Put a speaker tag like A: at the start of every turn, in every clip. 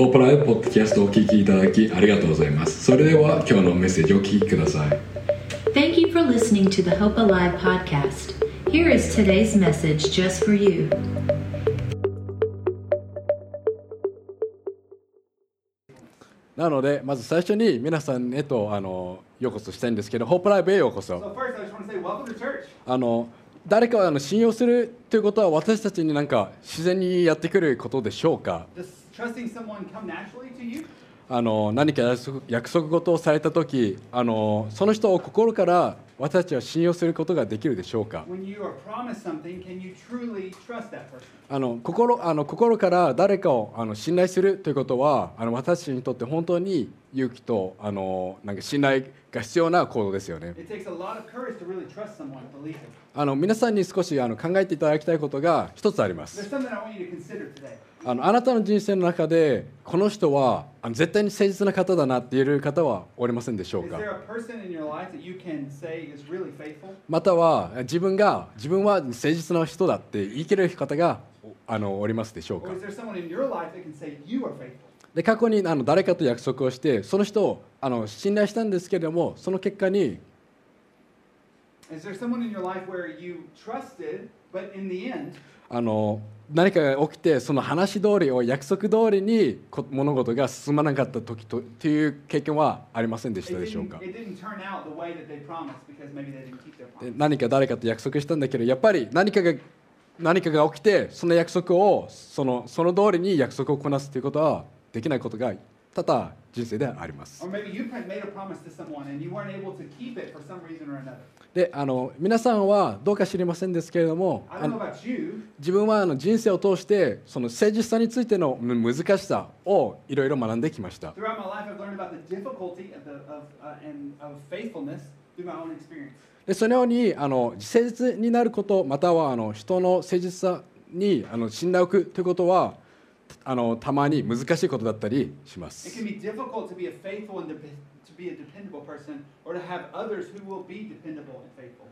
A: ホープライブポッドキャストをお聞きいただきありがとうございますそれでは今日のメッセージをお聞きください
B: Thank you for listening to the Hope Alive podcast. Here is today's message just for you.
C: なのでまず最初に皆さんへとあのようこそしたいんですけどホープライブへようこそ
D: So first, I just want to say welcome to church.
C: あの誰かをあの信用するということは私たちになんか自然にやってくることでしょうか
D: ？Does
C: あの何か約束,事をされた時あのその人を心から私たちは信用することができるでしょうか？あの心,あの心から誰かをあの信頼するということはあの私たちにとって本当に勇気とあのなんか信頼が必要な行動ですよね。あの皆さんに少しあの考えていただきたいことが一つあります。あ,のあなたの人生の中でこの人はあの絶対に誠実な方だなって言える方はおりませんでしょうか？または自分が自分は誠実な人だって言い切れる方があのおりますでしょうか？で過去にあの誰かと約束をしてその人をあの信頼したんですけれどもその結果にあの何かが起きてその話通りを約束通りに物事が進まなかった時とっていう経験はありませんでしたでしょうか？何か誰かと約束したんだけどやっぱり何かが何かが起きてその約束をその,その通りに約束をこなすということはできないことが多々人生であります。であの皆さんはどうか知りませんですけれども自分はあの人生を通してその誠実さについての難しさをいろいろ学んできました。でそのようにあの誠実になることまたはあの人の誠実さにあの信頼を置くということはあのたまに難しいことだったりします。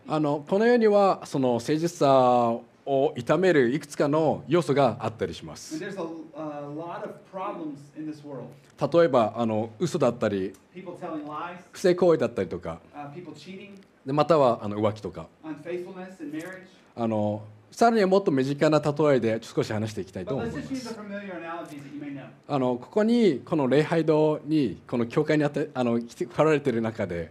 C: あのこの世にはその誠実さを痛めるいくつかの要素があったりします。例えば、あの嘘だったり、不正行為だったりとか、またはあの浮気とか。あのさらにはもっと身近な例えで少し話していきたいと思います。あのここにこの礼拝堂にこの教会にあってあの来,て来られてる中で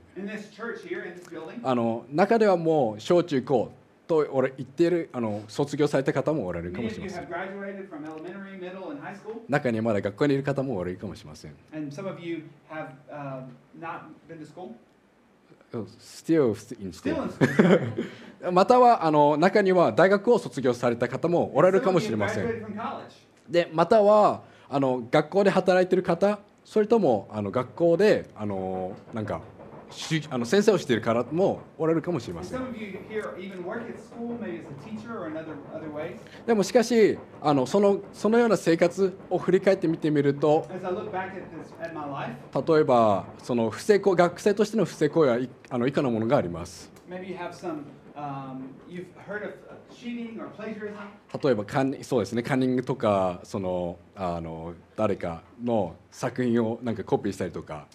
C: あの中ではもう小中高と俺言っているあの卒業された方もおられるかもし
D: れ
C: ません。中にはまだ学校にいる方もおられるかもしれません。またはあの中には大学を卒業された方もおられるかもしれません。でまたはあの学校で働いてる方、それともあの学校であのなんかあの先生をしている方もおられるかもしれません。でもしかしあのその、そのような生活を振り返ってみてみると、例えばその不正、学生としての不正行為はあの以下のものがあります
D: some, um, uh.
C: 例えばカンそうですねカンニングとかそのあの誰かの作品をなんかコピーしたりとか.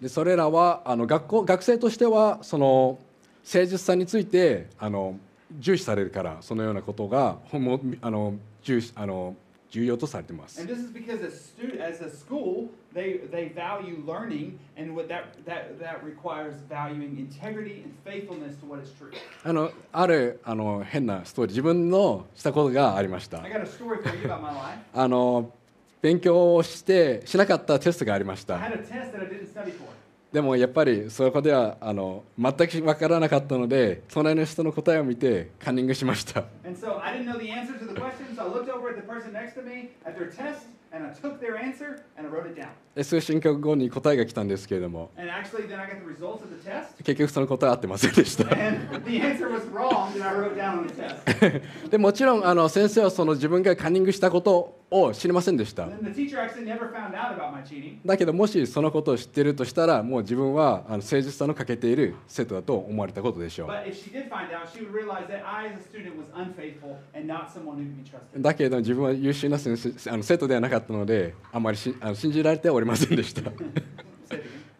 C: でそれらはあの学校学生としてはその誠実さについてあの重視されるからそのようなことがほんもあの重視あの重要とされてます。あの、ある、あの、変なストーリー、自分のしたことがありました。あの、勉強をして、しなかったテストがありました。でもやっぱりそこではあの全く分からなかったので隣の人の答えを見てカンニングしました。で数進化後に答えが来たんですけれども。結局その答え合ってませんでした。でもちろんあの先生はその自分がカンニングしたことを知りませんでした。だけどもしそのことを知ってるとしたらもう自分はあの誠実さの欠けている生徒だと思われたことでしょう。だけど自分は優秀な先生あの生徒ではなかった。のであまりしあの信じられてはおりませんでした.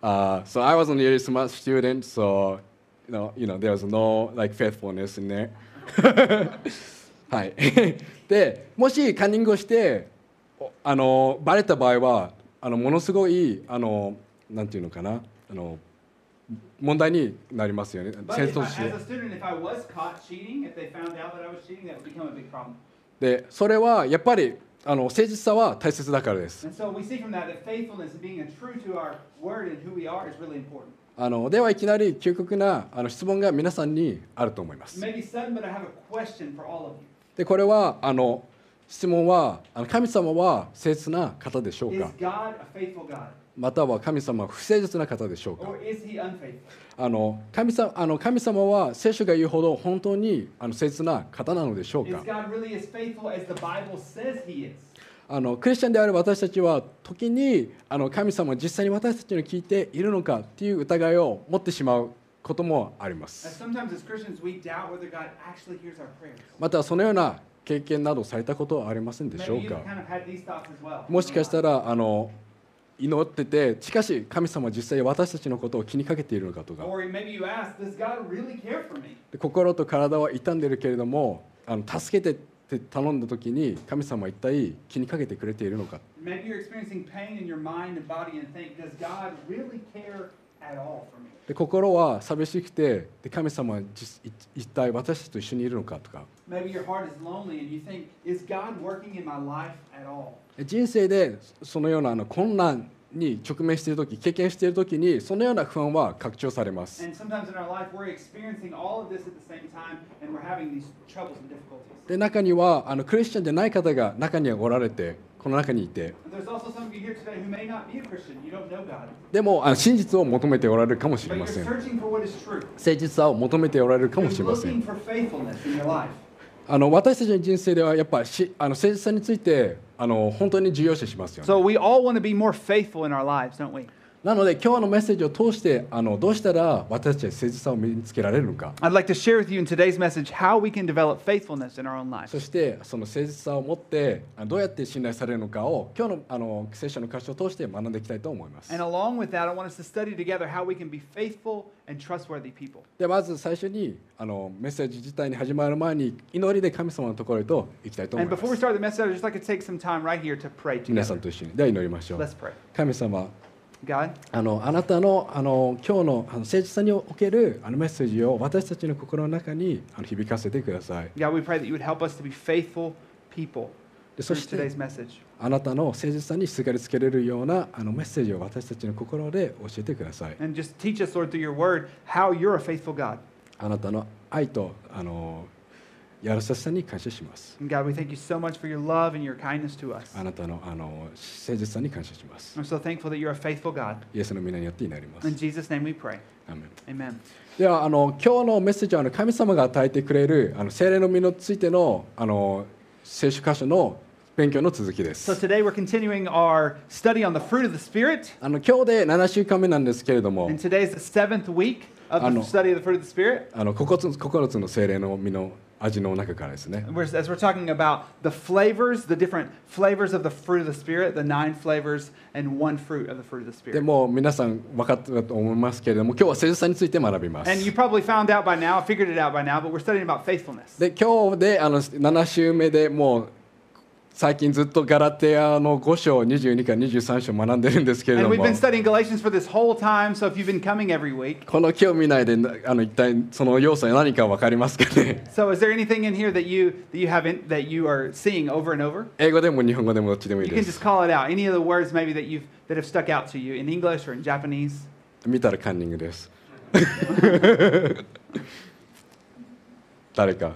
C: Uh, so I wasn't a really smart student, so you know, you know, there was no like faithfulness in there. はい。で、もしカンニングをして、おあのバレた場合は、あのものすごいあのなんていうのかな、あの問題になりますよね。
D: I,
C: として.で、それはやっぱりあの誠実さは大切だからです。あのではいきなり究極なあの質問が皆さんにあると思います。でこれはあの質問はあの神様は誠実な方でしょうか？または神様は不誠実な方でしょうか。あの神,様あの神様は聖書が言うほど本当にあの誠実な方なのでしょうか。あのクリスチャンである私たちは時にあの神様は実際に私たちに聞いているのかという疑いを持ってしまうこともあります。またそのような経験などされたことはありませんでしょうか。もしかしたらあの祈ってて、しかし神様は実際私たちのことを気にかけているのかとか。心と体は傷んでいるけれども、あの助けてって頼んだ時に神様は一体気にかけてくれているのか。で心は寂しくてで神様は一体私たちと一緒にいるのかとか。人生でそのようなあの困難に直面している時経験している時にそのような不安は拡張されます。で中にはあのクリスチャンでない方が中にはおられてこの中にいて。でもあの真実を求めておられるかもしれません。誠実さを求めておられるかもしれません。あの私たちの人生ではやっぱしあの誠実さについてあの本当に重要視しますよね
D: So we all want to be more faithful in our lives, don't we?
C: なので今日のメッセージを通してあのどうしたら私たちは誠実さを身につけられるのか。そしてその誠実さを持ってどうやって信頼されるのかを今日の,あの聖書の歌詞を通して学んでいきたいと思います。
D: That,
C: でまず最初にあのメッセージ自体に始まる前に祈りで神様のところへと行きたいと思います。皆さんと一緒にでは祈りましょう。神様。あ,のあなたの,あの今日の誠実さにおけるあのメッセージを私たちの心の中にあの響かせてください。そしてあなたの誠実さにすがりつけれるようなあのメッセージを私たちの心で教えてください。
D: Us, Lord, word,
C: あなたの愛とあのやらささに感謝します
D: God, we thank you so much for your love and your kindness to us.
C: あなたのあの誠実さに感謝します
D: I'm so thankful that you're a faithful God.
C: イエスの皆によって祈ります
D: In Jesus' name we pray.
C: アーメン
D: Amen.
C: ではあの今日のメッセージはあの神様が与えてくれるあの精霊の実についてのあの聖書箇所の勉強の続きで
D: So
C: す
D: today we're continuing our study on the fruit of the Spirit.
C: あの今日で7週間目なんですけれども
D: And today's the seventh week of the study of the fruit of the Spirit.
C: あの9つ ,9 つの精霊の実の味の中からですね
D: And we're, as we're talking about the flavors, the different flavors of the fruit of the Spirit, the nine flavors and one fruit of the fruit of the
C: で
D: Spirit.
C: もう皆さん分かったと思いますけれども今日は誠実さについて学びます
D: And you probably found out by now, figured it out by now, but we're studying about faithfulness.
C: で今日であの7週目でもう 最近ずっとガラテヤの5章22から23章学んでるんですけれ
D: And
C: ど
D: we've
C: も
D: been studying Galatians for this whole time, so if you've been coming every week,
C: この興味内であの一体その要素は何か分かりますかね
D: so is there anything in here that you that you haven't that you are seeing over and over?
C: 英語でも日本語でもどっちでもいい
D: You
C: で
D: can just
C: す
D: call it out. Any of the words maybe that you've that have stuck out to you in English or in Japanese.
C: 見たらカンニングです誰か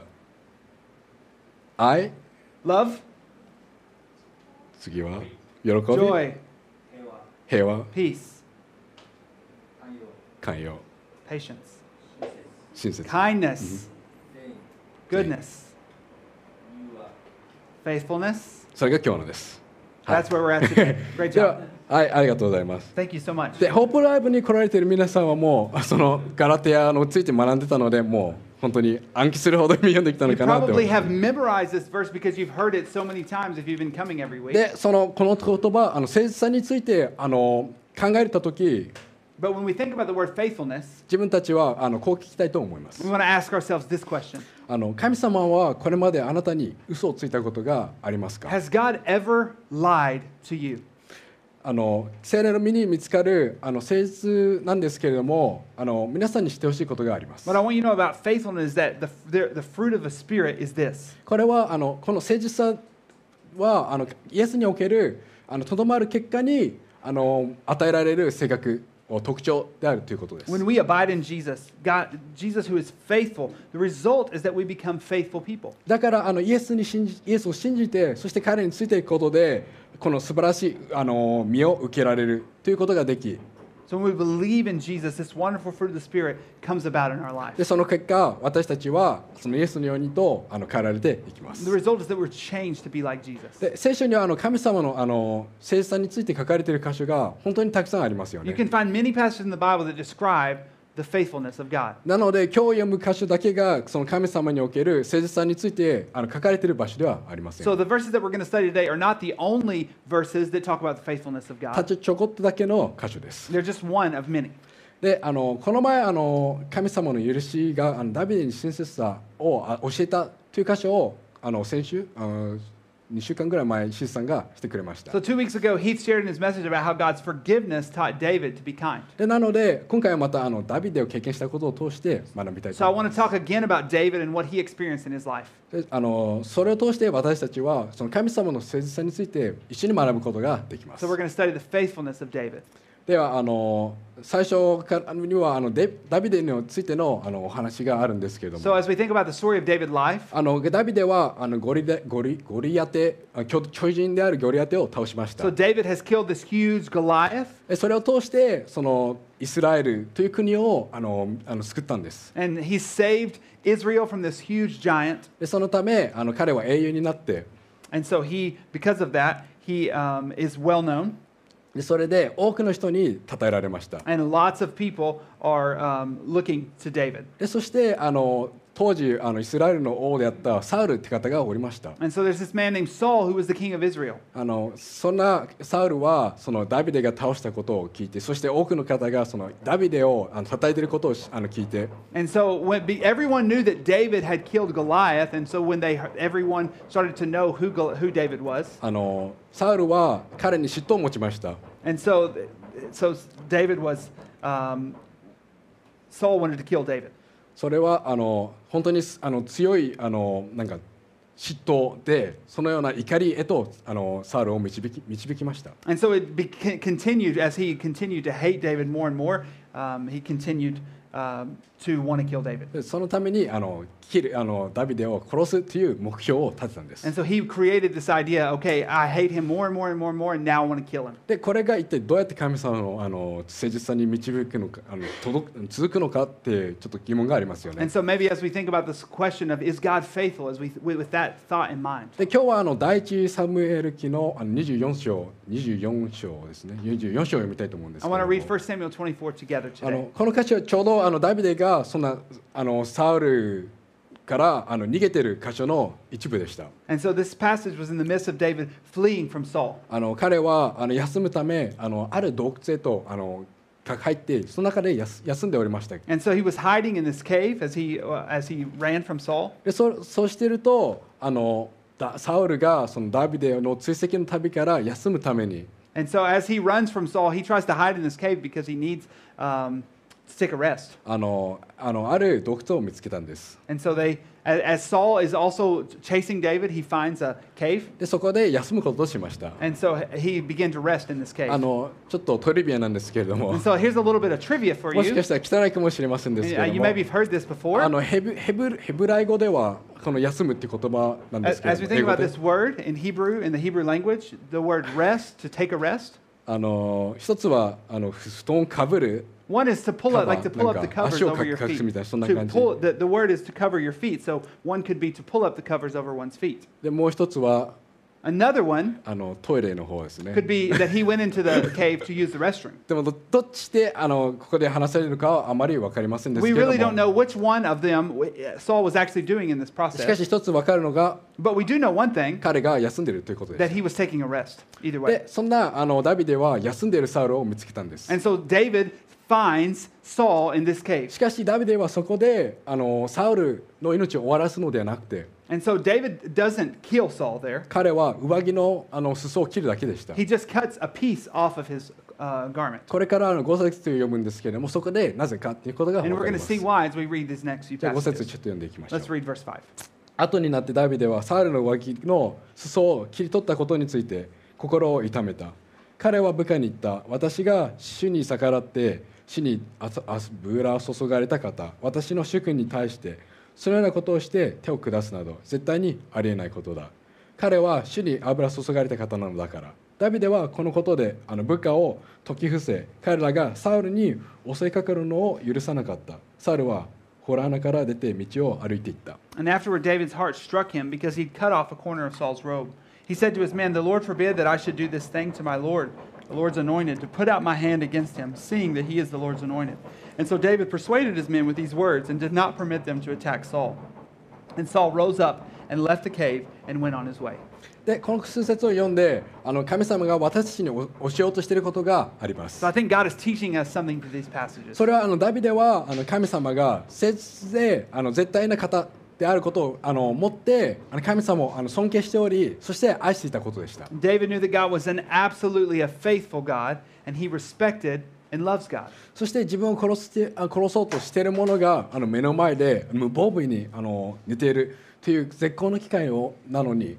C: 愛
D: Love,
C: 次は喜び
D: joy,
C: 平和
D: peace,
C: 寛容
D: patience,
C: 親切
D: kindness, goodness, faithfulness,
C: それが今日のです。はい
D: That's where we're at today. Great job.
C: はい、ありがとうございます。
D: Thank you so much.
C: で、ホープライブに来られている皆さんはもう、そのガラテアのついて学んでたので、もう本当に暗記するほど読んできたのかなって思います。で、そのこの言葉、あの誠実さについてあの考えたとき、自分たちはあのこう聞きたいと思いますあの。神様はこれまであなたに嘘をついたことがありますか？あの聖霊の身に見つかるあの誠実なんですけれどもあの皆さんに知ってほしいことがあります。
D: What I want you to know about faithfulness is that the, the, the fruit of the Spirit is this.
C: これはあのこの誠実さはあのイエスにおけるあのとどまる結果にあの与えられる性格。を特徴であるということです。だからあのイエスに信じ、イエスを信じて、そして彼についていくことで、この素晴らしいあの身を受けられるということができ。その結果、私たちはそのイエスのようにとあの変えられていきます。
D: Like、
C: で聖書にはあの神様の,あの生産について書かれている箇所が本当にたくさんありますよね。なので、今日読む箇所だけがその神様における誠実さについてあの書かれている場所ではありません。た
D: だ
C: ちょこっとだけの箇所です。
D: They're just one of many.
C: であのこの前あの、神様の許しがあのダビデに親切さを教えたという箇所をあの先週、あの2週間ぐらい前、シスさんがしてくれました。で、なので、今回はまたあのダビデを経験したことを通して学びたいと思います。あのそれを通して私たちはその神様の誠実さについて一緒に学ぶことができます。ではあの最初からにはあのデダビデについてのあのお話があるんですけれど
D: So
C: も
D: as we think about the story of David's life,
C: あのダビデはあのゴリデゴリゴリアテあ巨巨人であるゴリアテを倒しました
D: so David has killed this huge Goliath,
C: でそれを通してそのイスラエルという国をあのあの救ったんです
D: and he saved Israel from this huge giant.
C: でそのためあの彼は英雄になって
D: And so he, because of that, he um, is well known,
C: でそれで多くの人に称えられました
D: and lots of people are um, looking to David.
C: でそしてあの当時あのイスラエルの王であったサウルって方がおりました。あのそんなサウルはそのダビデが倒したことを聞いて、そして多くの方がそのダビデをあの讃えていることをあの聞いて。
D: So、when, Goliath, so、heard, who, who was,
C: あのサウルは彼に嫉妬を持ちました。
D: So, so was, um, Saul wanted to kill David.
C: それはあの本当にあの強いあのなんか嫉妬でそのような怒りへとあのサウルを導き導きました
D: And so it be, continued as he continued to hate David more and more. Um, he continued
C: そのためにあのあのダビデを殺すという目標を立てたんです。で、これが一体どうやって神様の,あの誠実さに導くのかあの届く、続くのかってちょっと疑問がありますよね。で、今日はあの第一サムエル記の24章、24章ですね、24章を読みたいと思うんです。あのこの歌詞はちょうどあのダビデがそんなあのサウルからあの逃げてる箇所の一部でした。
D: So、
C: あの彼はあの休むためあ,のある洞窟へとあの入っその中で休んでおりました。でそ,そうしてるとあのサウルがそのダビデの追跡の旅から休むために。
D: And so as he runs to take a rest.
C: あのあのある洞窟を見つけたんです
D: And so they, a- as Saul is also chasing David, he finds a cave.
C: でそこで休むこととしました
D: And so he began to rest in this cave.
C: あのちょっとトリビアなんですけれども
D: And so here's a little bit of trivia for
C: もし
D: you.
C: かしたら汚いかもしれませんですけ
D: Uh,
C: れ
D: You
C: ども
D: maybe have heard this
C: あ
D: before.
C: のヘブヘブヘブライ語ではこの休むって言葉なんで
D: As,
C: すけれ
D: as
C: ど
D: we
C: も
D: think
C: 英語
D: about
C: で
D: this word in Hebrew, in the Hebrew language, the word rest, to take a rest,
C: あの一つはあの布団をかぶる
D: one is to pull up, like to pull up the covers
C: 足を
D: over your
C: 隠
D: feet.
C: すみたいなそんな
D: To
C: 感じ
D: pull, the, the word is to cover your feet. So one could be to pull up the covers over one's feet.
C: でもう一つは
D: Another one
C: あのトイレの方ですね
D: could be that he went into the cave to use the restroom.
C: でもどどっちであのここで話されるかはあまり分かりませんです
D: We
C: けれ
D: really
C: ど
D: don't
C: も
D: know which one of them Saul was actually doing in this
C: しか
D: process.
C: し一つ分かるのが
D: But we do know one thing
C: 彼が休んでいるということで
D: that
C: す
D: he was taking a rest, either way.
C: でそんなあのダビデは休んでいるサウルを見つけたんです
D: And so David finds Saul in this cave.
C: しかしダビデはそこであのサウルの命を終わらすのではなくて
D: And so David doesn't kill Saul there.
C: 彼は上着のあの裾を切るだけでした
D: He just cuts a piece off of his uh, garment.
C: これからあの5節と読むんですけれどもそこでなぜかということが分かり
D: going
C: ま
D: to
C: す
D: see why as we read these next few
C: じゃあ5節ちょ.っと読んでいきましょう
D: Let's read verse 5.
C: 後になってダビデはサウルの上着の裾を切り取ったことについて心を痛めた彼は部下に言った私が主に逆らって死に油を注がれた方私の主君に対してそのようなことをして手を下すなど絶対にありえないことだ彼は主に油注がれた方なのだからダビデはこのことであの部下を解き伏せ彼らがサウルに襲いかかるのを許さなかったサウルは洞穴から出て道を歩いていった
D: And afterward, David's heart struck him because he'd cut off a corner of Saul's robe. He said to his men, The Lord forbid that I should do this thing to my Lord, the Lord's anointed, to put out my hand against him, seeing that he is the Lord's anointed. And so David persuaded his men with these words and did not permit them to attack Saul. And Saul rose up and left the cave and went on his way.
C: でこの数節を読んであの神様が私たちに教えようとしていることがあります
D: So I think God is teaching us something through these passages.
C: それはあのダビデはあの神様が誠実であの絶対な方 であることをあの持ってあの神様をあの尊敬しておりそして愛していたことでした
D: David knew that God was an absolutely a faithful God, and he respected and loves God.
C: そして自分を殺してあ殺そうとしている者があの目の前で無防備にあの寝ているという絶好の機会をなのに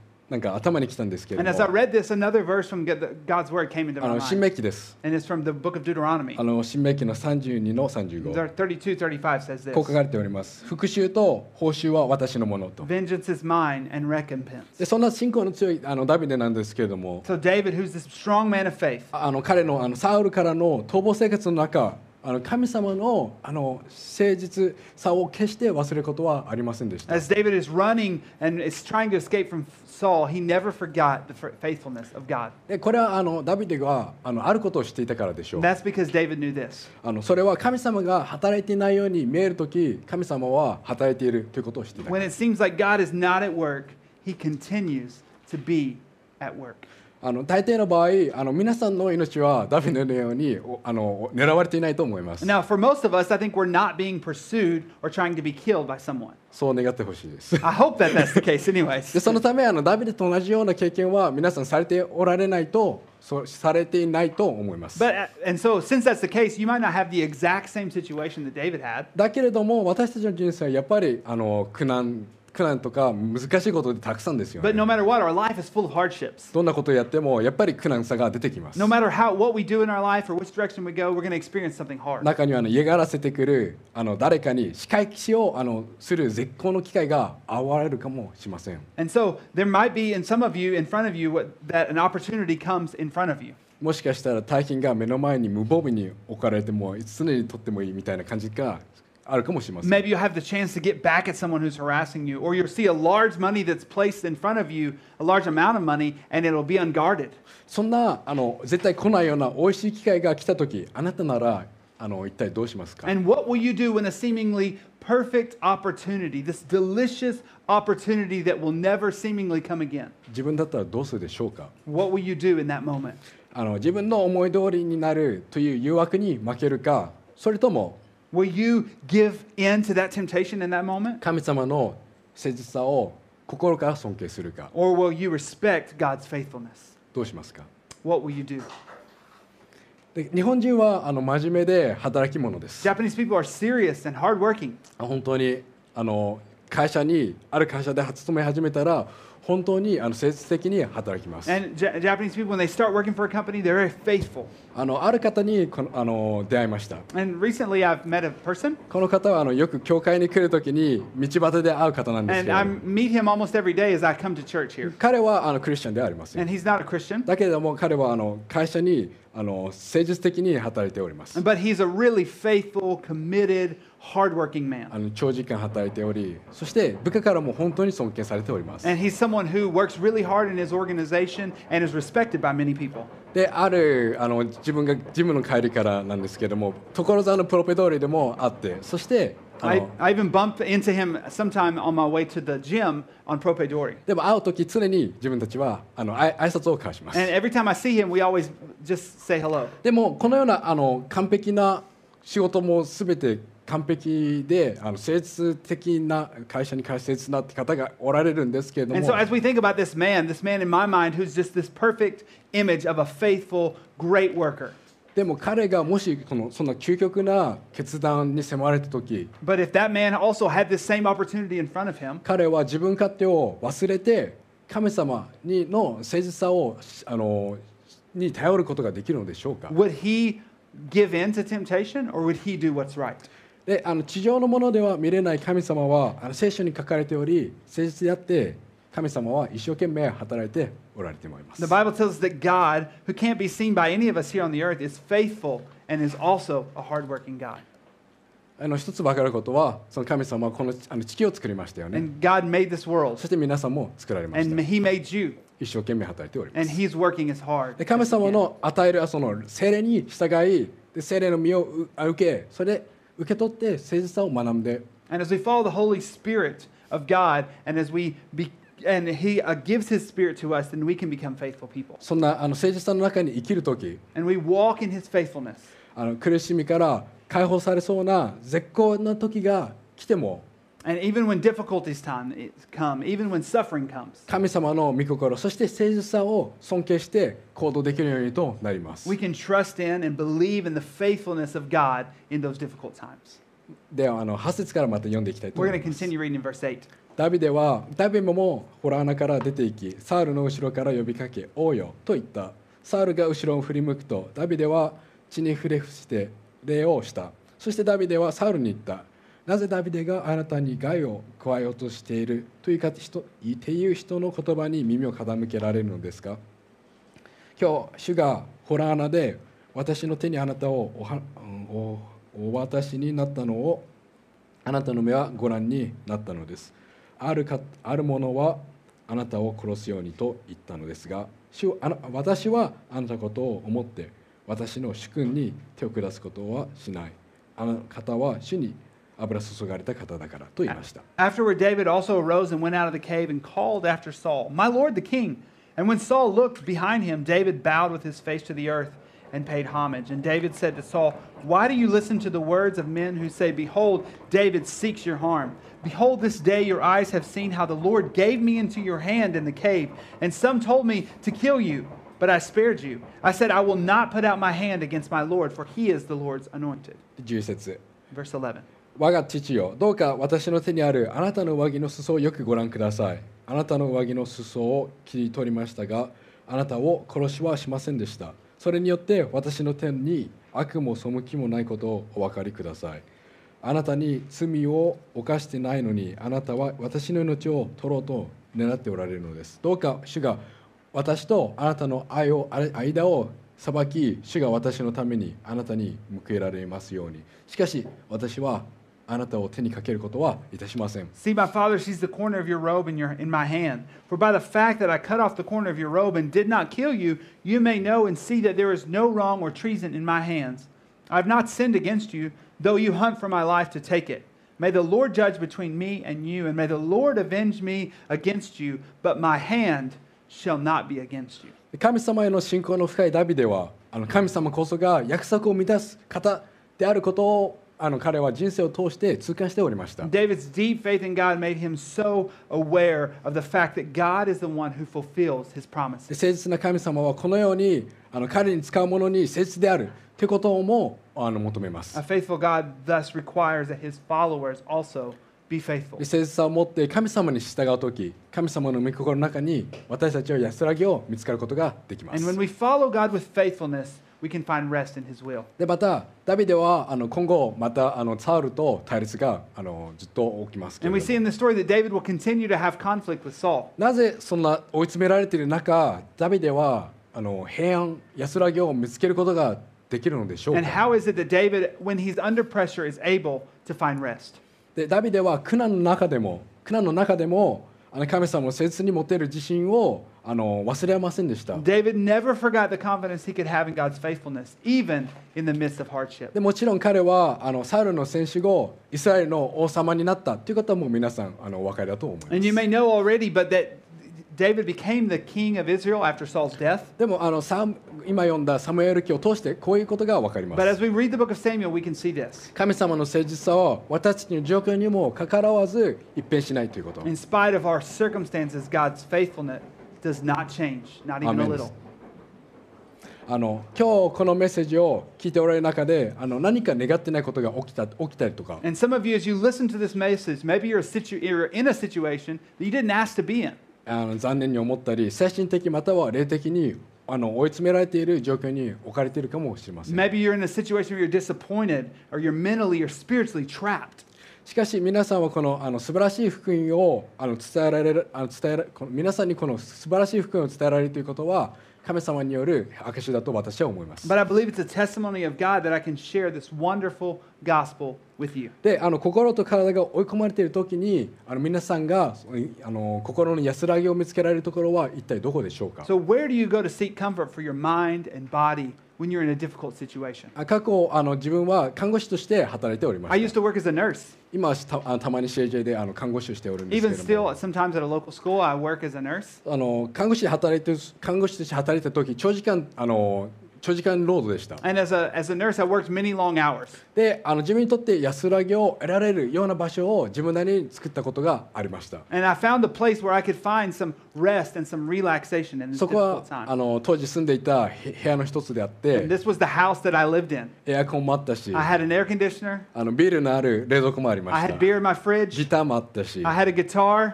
C: なんか頭にきたんですけれども。新明記です。あの新明記の32の35。こう書かれております。復讐と報酬は私のものと。そんな信仰の強いあのダビデなんですけれども。あの彼の,あのサウルからの逃亡生活の中。あの神様のあの誠実さを決して忘れることはありませんでした
D: as David is running and is trying to escape from Saul, he never forgot the faithfulness of God.
C: でこれはあのダビデがあのあることを知っていたからでしょう
D: That's because David knew this.
C: あのそれは神様が働いていないように見えるとき神様は働いているということを知っていた
D: When it seems like God is not at work, he continues to be at work.
C: あの大抵の場合あの皆さんの命はダビデのようにおあの狙われていないと思います
D: Now, for most of us, I think we're not being pursued or trying to be killed by someone.
C: そう願ってほしいです
D: I hope that that's the case,
C: で
D: anyways.
C: そのためあのダビデと同じような経験は皆さんされておられないとそうされていないと思います
D: But uh, and so, since that's the case, you might not have the exact same situation that David had.
C: だけれども私たちの人生はやっぱりあの苦難苦難とか難しいことたくさんですよ、どんなことをやってもやっぱり苦難さが出てきます。中には、ね、嫌がらせてくるあの誰かに仕返しをあのする絶好の機会が現れるかもしません。もしかしたら大金が目の前に無防備に置かれても常にとってもいいみたいな感じか。あるかもしれません
D: Maybe you'll have the chance to get back at someone who's harassing you, or you'll see a large money that's placed in front of you, a large amount of money, and it'll be unguarded.
C: そんなあの絶対来ないような美味しい機会が来た時あなたならあの一体どうしますか
D: And what will you do when a seemingly perfect opportunity, this delicious opportunity that will never seemingly come again?
C: 自分だったらどうするでしょうか
D: What will you do in that moment?
C: あの自分の思い通りになるという誘惑に負けるかそれとも
D: Will you give in to that temptation in that moment?
C: 神様の誠実さを心から尊敬するか
D: Or will you respect God's faithfulness?
C: どうしますか
D: What will you do?
C: で日本人はあの真面目で働き者です
D: Japanese people are serious and hardworking.
C: 本当にあの会社にある会社で勤め始めたら本当にあの誠実的に働きます。あ,のある方にこのあの出会いました。この方はあのよく教会に来るときに道端で会う方なんですけ彼はあのクリスチャンでありま
D: す。
C: だけれども彼はあの会社にあの誠実的に働いております。
D: Hardworking man.
C: あの長時間働いておりそして部下からも本当に尊敬されております
D: And he's someone who works really hard in his organization and is respected by many people.
C: であるあの自分がジムの帰りからなんですけども所沢のプロペ通りでもあってそしてあ
D: I,
C: の
D: I even bumped into him sometime on my way to the gym on Prope Dori.
C: でも会う時常に自分たちはあの挨拶を交わします
D: And every time I see him, we always just say hello.
C: でもこのようなあの完璧な仕事も全て完璧であの誠実的な会社に開設なって方がおられるんですけれど
D: And
C: も
D: so, as we think about this man, this man in my mind who's just this perfect image of a faithful, great worker.
C: でも彼がもしこのそんな究極な決断に迫られた時
D: But if that man also had this same opportunity in front of him,
C: 彼は自分勝手を忘れて神様にの誠実さをあのに頼ることができるのでしょうか
D: would he give in to temptation or would he do what's right?
C: であの地上のものでは見れない神様はあの聖書に書かれており誠実であって神様は一生懸命働いておられております
D: The Bible tells us that God, who can't be seen by any of us here on the earth, is faithful and is also a hardworking God.
C: あの一つ分かることはその神様はこのあの地球を作りましたよね
D: And God made this world,
C: そして皆さんも作られまし
D: and
C: た
D: He made you,
C: 一生懸命働いておりま
D: and
C: す
D: He's working as hard.
C: で神様の与えるその精霊に従いで精霊の身をう受けそれで受け取って誠実さを学んで
D: And as we follow the Holy Spirit of God, and as we be, and He uh, gives His Spirit to us, then we can become faithful people.
C: そんなあの誠実さの中に生きる時
D: And we walk in His faithfulness.
C: あの苦しみから解放されそうな絶好な時が来ても神様の御心そして誠実さを尊敬して行動できるようにとなります。ではあの8節からまた読んでいきたいと思います。
D: David は、David も
C: ダビデはダビモもホラー穴から出ていきサールの後ろから呼びかけ「およ」と言った。サールが後ろを振り向くとダビデは血に触れして礼をした。そしてダビデはサールに言った。なぜダビデがあなたに害を加えようとしているというか人ていう人の言葉に耳を傾けられるのですか？今日主がホラー穴で私の手にあなたをお渡しになったのをあなたの目はご覧になったのです。あるかある者はあなたを殺すようにと言ったのですが主あな私はあなたことを思って私の主君に手を下すことはしない。あの方は主に油注がれた方だからと言いました
D: Afterward, David also arose and went out of the cave and called after Saul, My Lord the king. And when Saul looked behind him, David bowed with his face to the earth and paid homage. And David said to Saul, Why do you listen to the words of men who say, Behold, David seeks your harm? Behold, this day your eyes have seen how the Lord gave me into your hand in the cave, and some told me to kill you, but I spared you. I said, I will not put out my hand against my Lord, for he is the Lord's anointed.
C: 10節
D: Verse 11.
C: 我が父よどうか私の手にあるあなたの上着の裾をよくご覧ください。あなたの上着の裾を切り取りましたがあなたを殺しはしませんでした。それによって私の手に悪も背きもないことをお分かりください。あなたに罪を犯してないのにあなたは私の命を取ろうと狙っておられるのです。どうか主が私とあなたの愛を間を裁き主が私のためにあなたに報いられますように。しかし私はあなたを手にかけることはいたしません
D: See, my father sees the corner of your robe in, your, in my hand. For by the fact that I cut off the corner of your robe and did not kill you, you may know and see that there is no wrong or treason in my hands. I have not sinned against you, though you hunt for my life to take it. May the Lord judge between me and you, and may the Lord avenge me against you, but my hand shall not be against you.
C: 神様への信仰の深いダビデはあの神様こそが約束を満たす方であることをあの彼は人生を通して痛感しておりました
D: David's deep faith in God made him so aware of the fact that God is the one who fulfills his
C: で
D: promises.
C: 誠実な神様はこのようにあの彼に使うものに誠実であるということもあの求めます
D: A faithful God thus requires that his followers also be faithful.
C: で誠実さを持って神様に従う時神様の御心の中に私たちは安らぎを見つかることができま
D: And
C: す
D: when we follow God with faithfulness,
C: でまたダビデはあの今後またあのサウルと対立があのずっと起きますなぜそんな追い詰められている中ダビデはあの平安安らぎを見つけることができるのでしょうか？でダビデは苦難の中でも苦難の中でもあの神様の誠に持てる自信をあの忘れませんでした
D: David never forgot the confidence he could have in God's faithfulness, even in the midst of hardship.
C: でもちろん彼はあのサウルの戦死後イスラエルの王様になったということはもう皆さんあのお分かりだと思いま
D: And you
C: す
D: may know already, but that David became the king of Israel after Saul's death.
C: でもあのサム今読んだサムエル記を通してこういうことが分かりま
D: But
C: す
D: as we read the book of Samuel, we can see this.
C: 神様の誠実さは私たちの状況にもかかわらず一変しないということ
D: In spite of our circumstances, God's faithfulness
C: あの今日このメッセージを聞いておられる中であの何か願ってないことが起きた,起きたりとか。あの残念に思ったり、精神的または霊的にあの追い詰められている状況に置かれているかもしれません。しかし皆さんはこのあの素晴らしい福音をあの伝えられるあの伝えらこの皆さんにこの素晴らしい福音を伝えられるということは神様による証だと私は思います。
D: But I believe it's a testimony of God that I can share this wonderful gospel with you.
C: であの心と体が追い込まれている時にあの皆さんがあの心の安らぎを見つけられるところは一体どこでしょうか
D: ？So, where do you go to seek comfort for your mind and body when you're in a difficult situation?
C: あ過去あの自分は看護師として働いておりま
D: I
C: し
D: used
C: た
D: to work as a nurse.
C: 今はたたまに CJ であの看護師をしておるんです
D: Even
C: けれど
D: still,
C: も
D: sometimes at a local school, I work as a nurse.
C: あの看護師で働いてる看護師として働いた時長時間あの長時間労働でした。で、自分にとって安らぎを得られるような場所を自分なりに作ったことがありました。そこはあの当時住んでいた部屋の一つであって、エアコンもあったし、あのビールのある冷蔵庫もありました。ギターもあったし、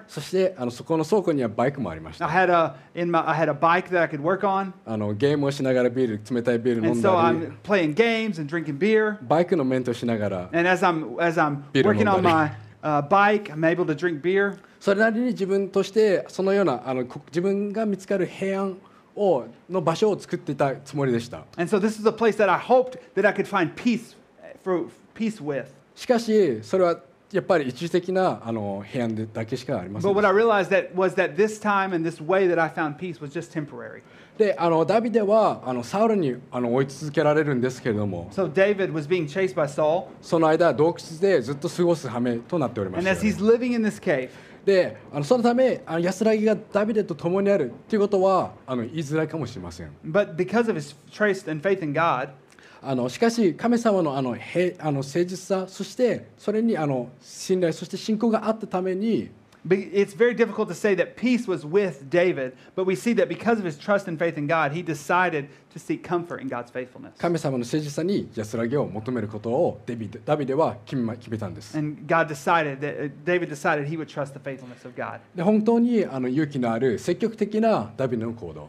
C: そしてあのそこの倉庫にはバイクもありました。あのゲームをしながらビール詰冷たいビール飲
D: And
C: ん
D: so
C: だり
D: I'm playing games and drinking beer.
C: バイクのメンテをしながら
D: And as I'm as I'm
C: Beer
D: working on
C: 飲んだり。
D: my uh, bike, I'm able to drink beer.
C: それなりに自分としてそのようなあのこ自分が見つかる平安をの場所を作っていたつもりでした
D: And so this is a place that I hoped that I could find peace for peace with.
C: しかしそれはやっぱり一時的なあの平安でだけしかありませ
D: But
C: ん
D: what I realized that was that this time and this way that I found peace was just temporary.
C: であのダビデはあのサウルにあの追い続けられるんですけれども。
D: So David was being chased by Saul,
C: その間洞窟でずっと過ごす羽目となっておりま
D: and
C: した
D: as he's living in this cave,
C: であのそのためあの安らぎがダビデと共にあるということはあの言いづらいかもしれません。
D: but because of his trust and faith in God,
C: あのしかし神様のあのへあの誠実さそしてそれにあの信頼そして信仰があったために
D: it's very difficult to say that peace was with David, but we see that because of his trust and faith in God, he decided
C: 神様の誠実さに安らぎを求めることをデビダビデは決め,決めたんです。で本当にあの勇気のある積極的なダビデの行動。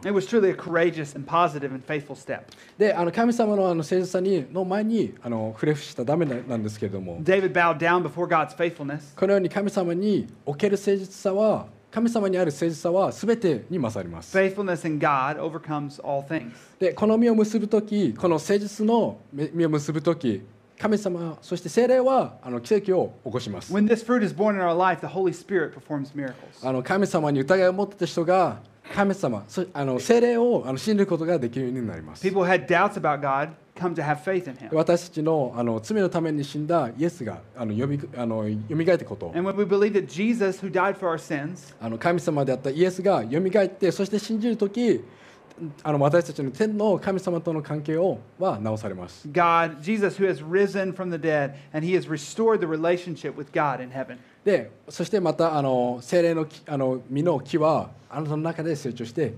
C: で、あの神様の,あの誠実さにの前にあの触れ伏したダメなんですけれども、このように神様における誠実さは神様にある誠実さは全てに勝ります。で、この身を結ぶとき、この誠実の身を結ぶとき、神様、そして聖霊はあの奇跡を起こします。神様に疑いを持ってた人が、神様、あの聖霊をあの信じることができるようになります。
D: Come to have faith in Him.
C: 私たちのあの罪のために死んだイエスがあのよみあの蘇ったこと
D: And when we believe that Jesus, who died for our sins,
C: あの神様であったイエスが蘇ってそして信じる時あの私たちの天の神様との関係をは直されます
D: God, Jesus, who has risen from the dead, and He has restored the relationship with God in heaven.
C: でそしてまたあの精霊の,きあの実の木はあなたの中で成長して。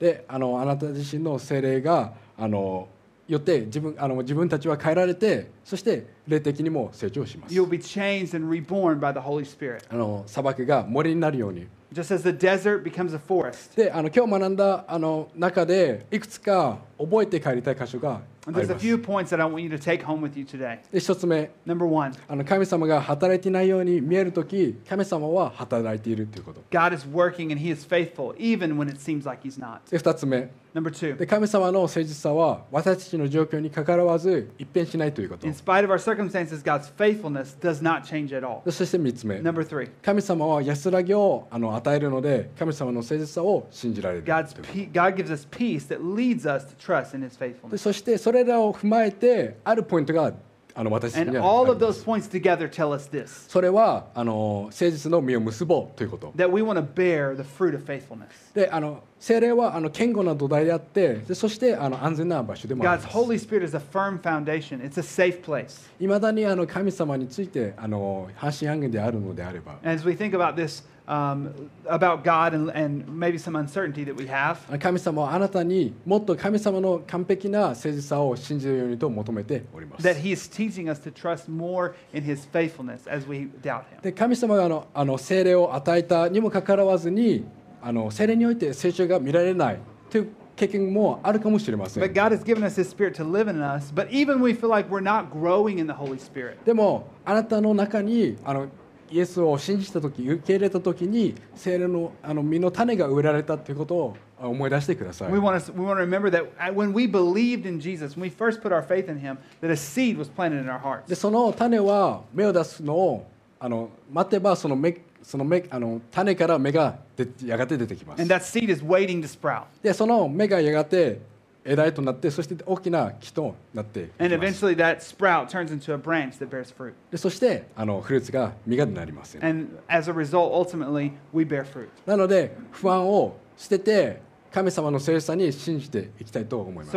C: であの、あなた自身の精霊があのよって自分,あの自分たちは変えられて、そして霊的にも成長します。あの砂漠が森になるように。であの今日学んだあの中でいくつか覚えて帰りたい箇所が。
D: And
C: り
D: there's a
C: ます
D: few points that I want you to take home with you today.
C: で一つ目
D: Number one,
C: あの神様が働いていないように見えるとき神様は働いているということ
D: God is working and He is faithful, even when it seems like He's not.
C: で二つ目
D: Number two,
C: で神様の誠実さは私たちの状況にかかわらず一変しないということ
D: in spite of our circumstances, God's faithfulness does not change at all.
C: でそして三つ目
D: Number three,
C: 神様は安らぎをあの与えるので神様の誠実さを信じられる
D: God's pe- God gives us peace that leads us to trust in His
C: で
D: faithfulness.
C: そしてそれ こらを踏まえてあるポイントがあの私それはあの誠実の身を結ぼうということ。で、あの聖霊はあの堅固な土台であって、でそしてあの安全な場所でも。いまだにあの神様についてあの安心安全であるのであれば。
D: Um, about God and, and maybe some uncertainty that we have,
C: 神様はあなたにもっと神様の完璧な誠実さを信じるようにと求めております
D: that He is teaching us to trust more in His faithfulness as we doubt Him.
C: で神様があのあの精霊を与えたにもかかわらずにあの精霊において成長が見られないという経験もあるかもしれませ
D: But
C: ん
D: God has given us His Spirit to live in us, but even we feel like we're not growing in the Holy Spirit.
C: でもあなたの中にあのイエスを信じた時受け入れた時に精霊のあの実の種が植えられたということをあ思い出してください
D: We want to, we want to remember that uh, when we believed in Jesus, when we first put our faith in Him, that a seed was planted in our hearts.
C: でその種は芽を出すのをあの待てばその芽その芽あの種から芽がでやがて出てきます
D: And that seed is waiting to sprout.
C: でその芽がやがて枝へとなって、そして大きな木となって。でそして、あのフルーツが実がなります。なので、不安を捨てて、神様の聖さに信じていきたいと思います。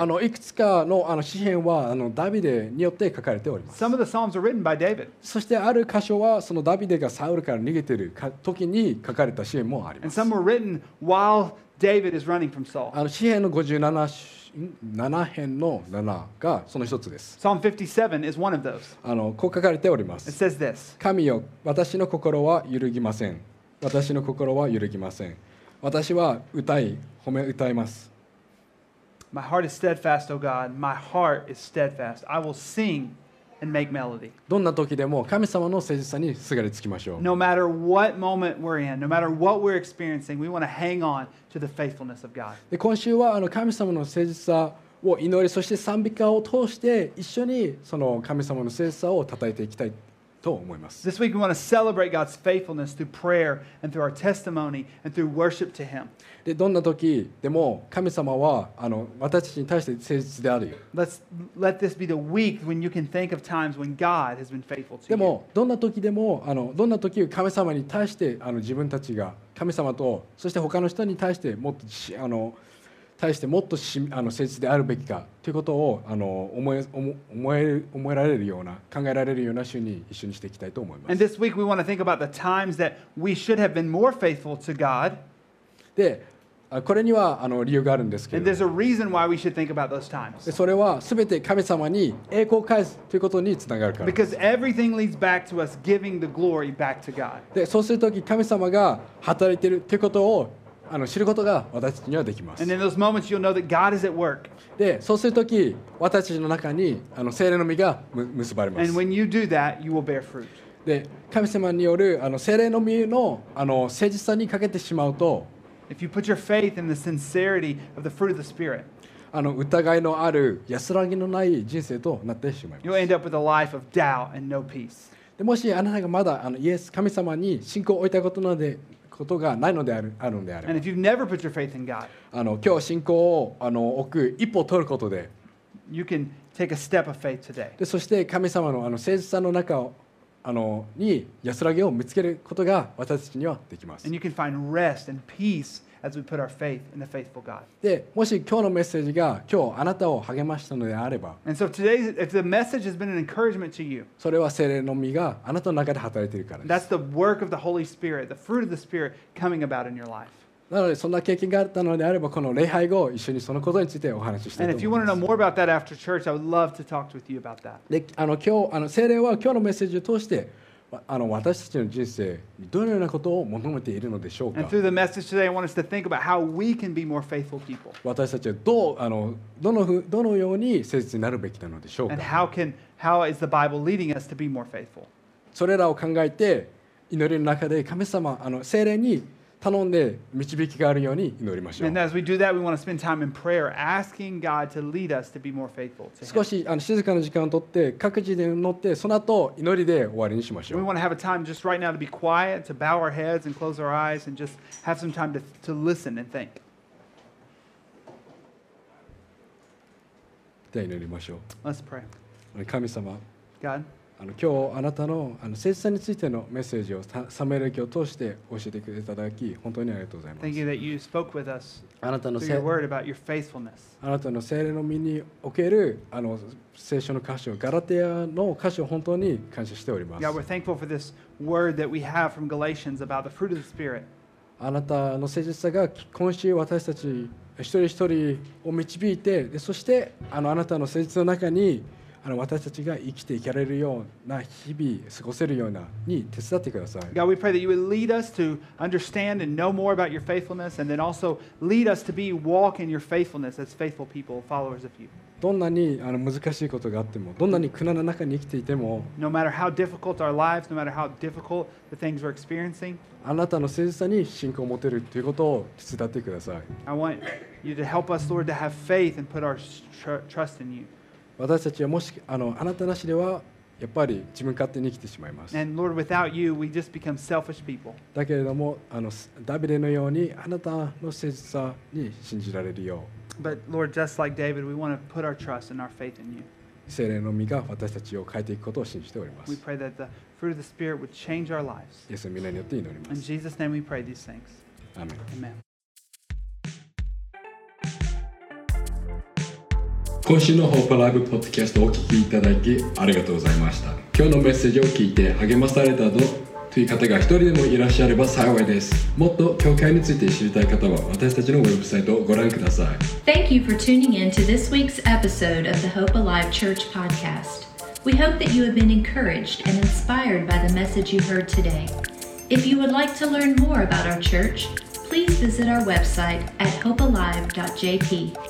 C: あのいくつかの,あの詩篇はあのダビデによって書かれております。そしてある箇所はそのダビデがサウルから逃げている時に書かれた詩篇もあります。あの詩篇の57首。7編の7がその一つです
D: Psalm 57 is one of those.
C: あのこう書かれておりま
D: It
C: す
D: says this
C: 神よ私の心は揺るぎません私の心は揺るぎません私は歌い褒め歌います
D: My heart is steadfast, O God. My heart is steadfast. I will sing and make melody.
C: どんな時でも神様の誠実さにすがりつきましょう
D: No matter what moment we're in, no matter what we're experiencing, we want to hang on to the faithfulness of God.
C: で今週はあの神様の誠実さを祈りそして賛美歌を通して一緒にその神様の誠実さを称えていきたいと思います
D: This week, we want to celebrate God's faithfulness through prayer and through our testimony and through worship to Him.
C: でどんな時でも神様はあの私たちに対して誠実であるよ
D: Let's let this be the week when you can think of times when God has been faithful to
C: で
D: you.
C: もどんな時でもあのどんな時神様に対してあの自分たちが神様とそして他の人に対してもっとしあの対してもっとしあの誠であるべきかということをあの思,え思,え思えられるような考えられるような週に一緒にしていきたいと思います。
D: And
C: でこれにはあの理由があるんですけど、でそれはすべて神様に栄光を返すということにつながるからです。でそうするとき、神様が働いているということをあの知ることが私にはできます。で、そうするとき、私の中にあの精霊の実が結ばれます。で、神様によるあの精霊の実の,あの誠実さにかけてしまうと、あの疑いのある安らぎのない人生となってしまいます。もしあなたがまだあのイエス神様に信仰を置いたことなのでことがないのである,あるのである。今日信仰をあの置く一歩を取ることで。でそして神様の,あの誠実さの中をあのに安らぎを見つけることが私たちにはできます。
D: As we put our faith in the faithful God.
C: でもし今日のメッセージが今日あなたを励ましたのであれば
D: And so today, if the message has been an encouragement to you,
C: それは精霊の実があなたの中で働いているからで
D: that's
C: す。
D: the work of the Holy Spirit, the fruit of the Spirit coming about in your life.
C: なのでそんな経験があったのであればこの礼拝後一緒にそのことについてお話ししたい
D: And
C: と
D: if you
C: 思い
D: want to
C: ま
D: know
C: す
D: more about that after church, I would love to talk with you about that.
C: であの今日あの聖霊は今日のメッセージを通してわあの私たちの人生どのようなことを求めているのでしょうか？私たちはどうあのどのふどのように誠実になるべきなのでしょうそれらを考えて祈りの中で神様あの聖霊に頼んで導きがあるように祈りましょう
D: we we
C: 少.しあの静かな時間をとって各自で祈ってその後祈りで終わりにしましょ
D: We
C: う
D: want to have a time just right now to be quiet, to bow our heads and close our eyes, and just have some time to, to listen and think.
C: では祈りましょ
D: Let's pray.
C: う神様
D: God,
C: あの今日あなたの,あの誠実さについてのメッセージをサムエル記を通して教えてくれていただき本当にありがとうございます。あなたの聖霊の身におけるあの聖書の歌詞をガラテヤの歌詞を本当に感謝しております。
D: Yeah,
C: あなたの誠実さが今週私たち一人一人を導いてでそしてあ,のあなたの誠実の中にあの私たちが生きていかれるような日々過ごせるようなに手伝ってください
D: God, we pray that you would lead us to understand and know more about your faithfulness, and then also lead us to be walk in your faithfulness as faithful people, followers of you.
C: どんなにあの難しいことがあってもどんなに苦難の中に生きていても
D: No matter how difficult our lives, no matter how difficult the things we're experiencing,
C: あなたの誠実さに信仰を持てるということを手伝ってください
D: I want you to help us, Lord, to have faith and put our tr- trust in you.
C: 私たちはもしあのあなたなしではやっぱり自分勝手に生きてしまいます
D: And Lord, without you, we just become selfish people.
C: だけれどもあのダビデのようにあなたの誠実さに信じられるよう
D: But Lord, just like David, we want to put our trust and our faith in you.
C: 聖霊の実が私たちを変えていくことを信じておりま
D: We
C: す
D: pray that the fruit of the Spirit would change our lives.
C: イエスの皆によって祈りま
D: In
C: す
D: Jesus' name we pray these things.
C: アーメン
D: Amen.
A: 今週のホープライブポッドキャストをお聞きいただきありがとうございました今日のメッセージを聞いて励まされたとという方が一人でもいらっしゃれば幸いですもっと教会について知りたい方は私たちのウェブサイトをご覧ください
B: Thank you for tuning in to this week's episode of the Hope Alive Church podcast. We hope that you have been encouraged and inspired by the message you heard today. If you would like to learn more about our church, please visit our website at hopealive.jp.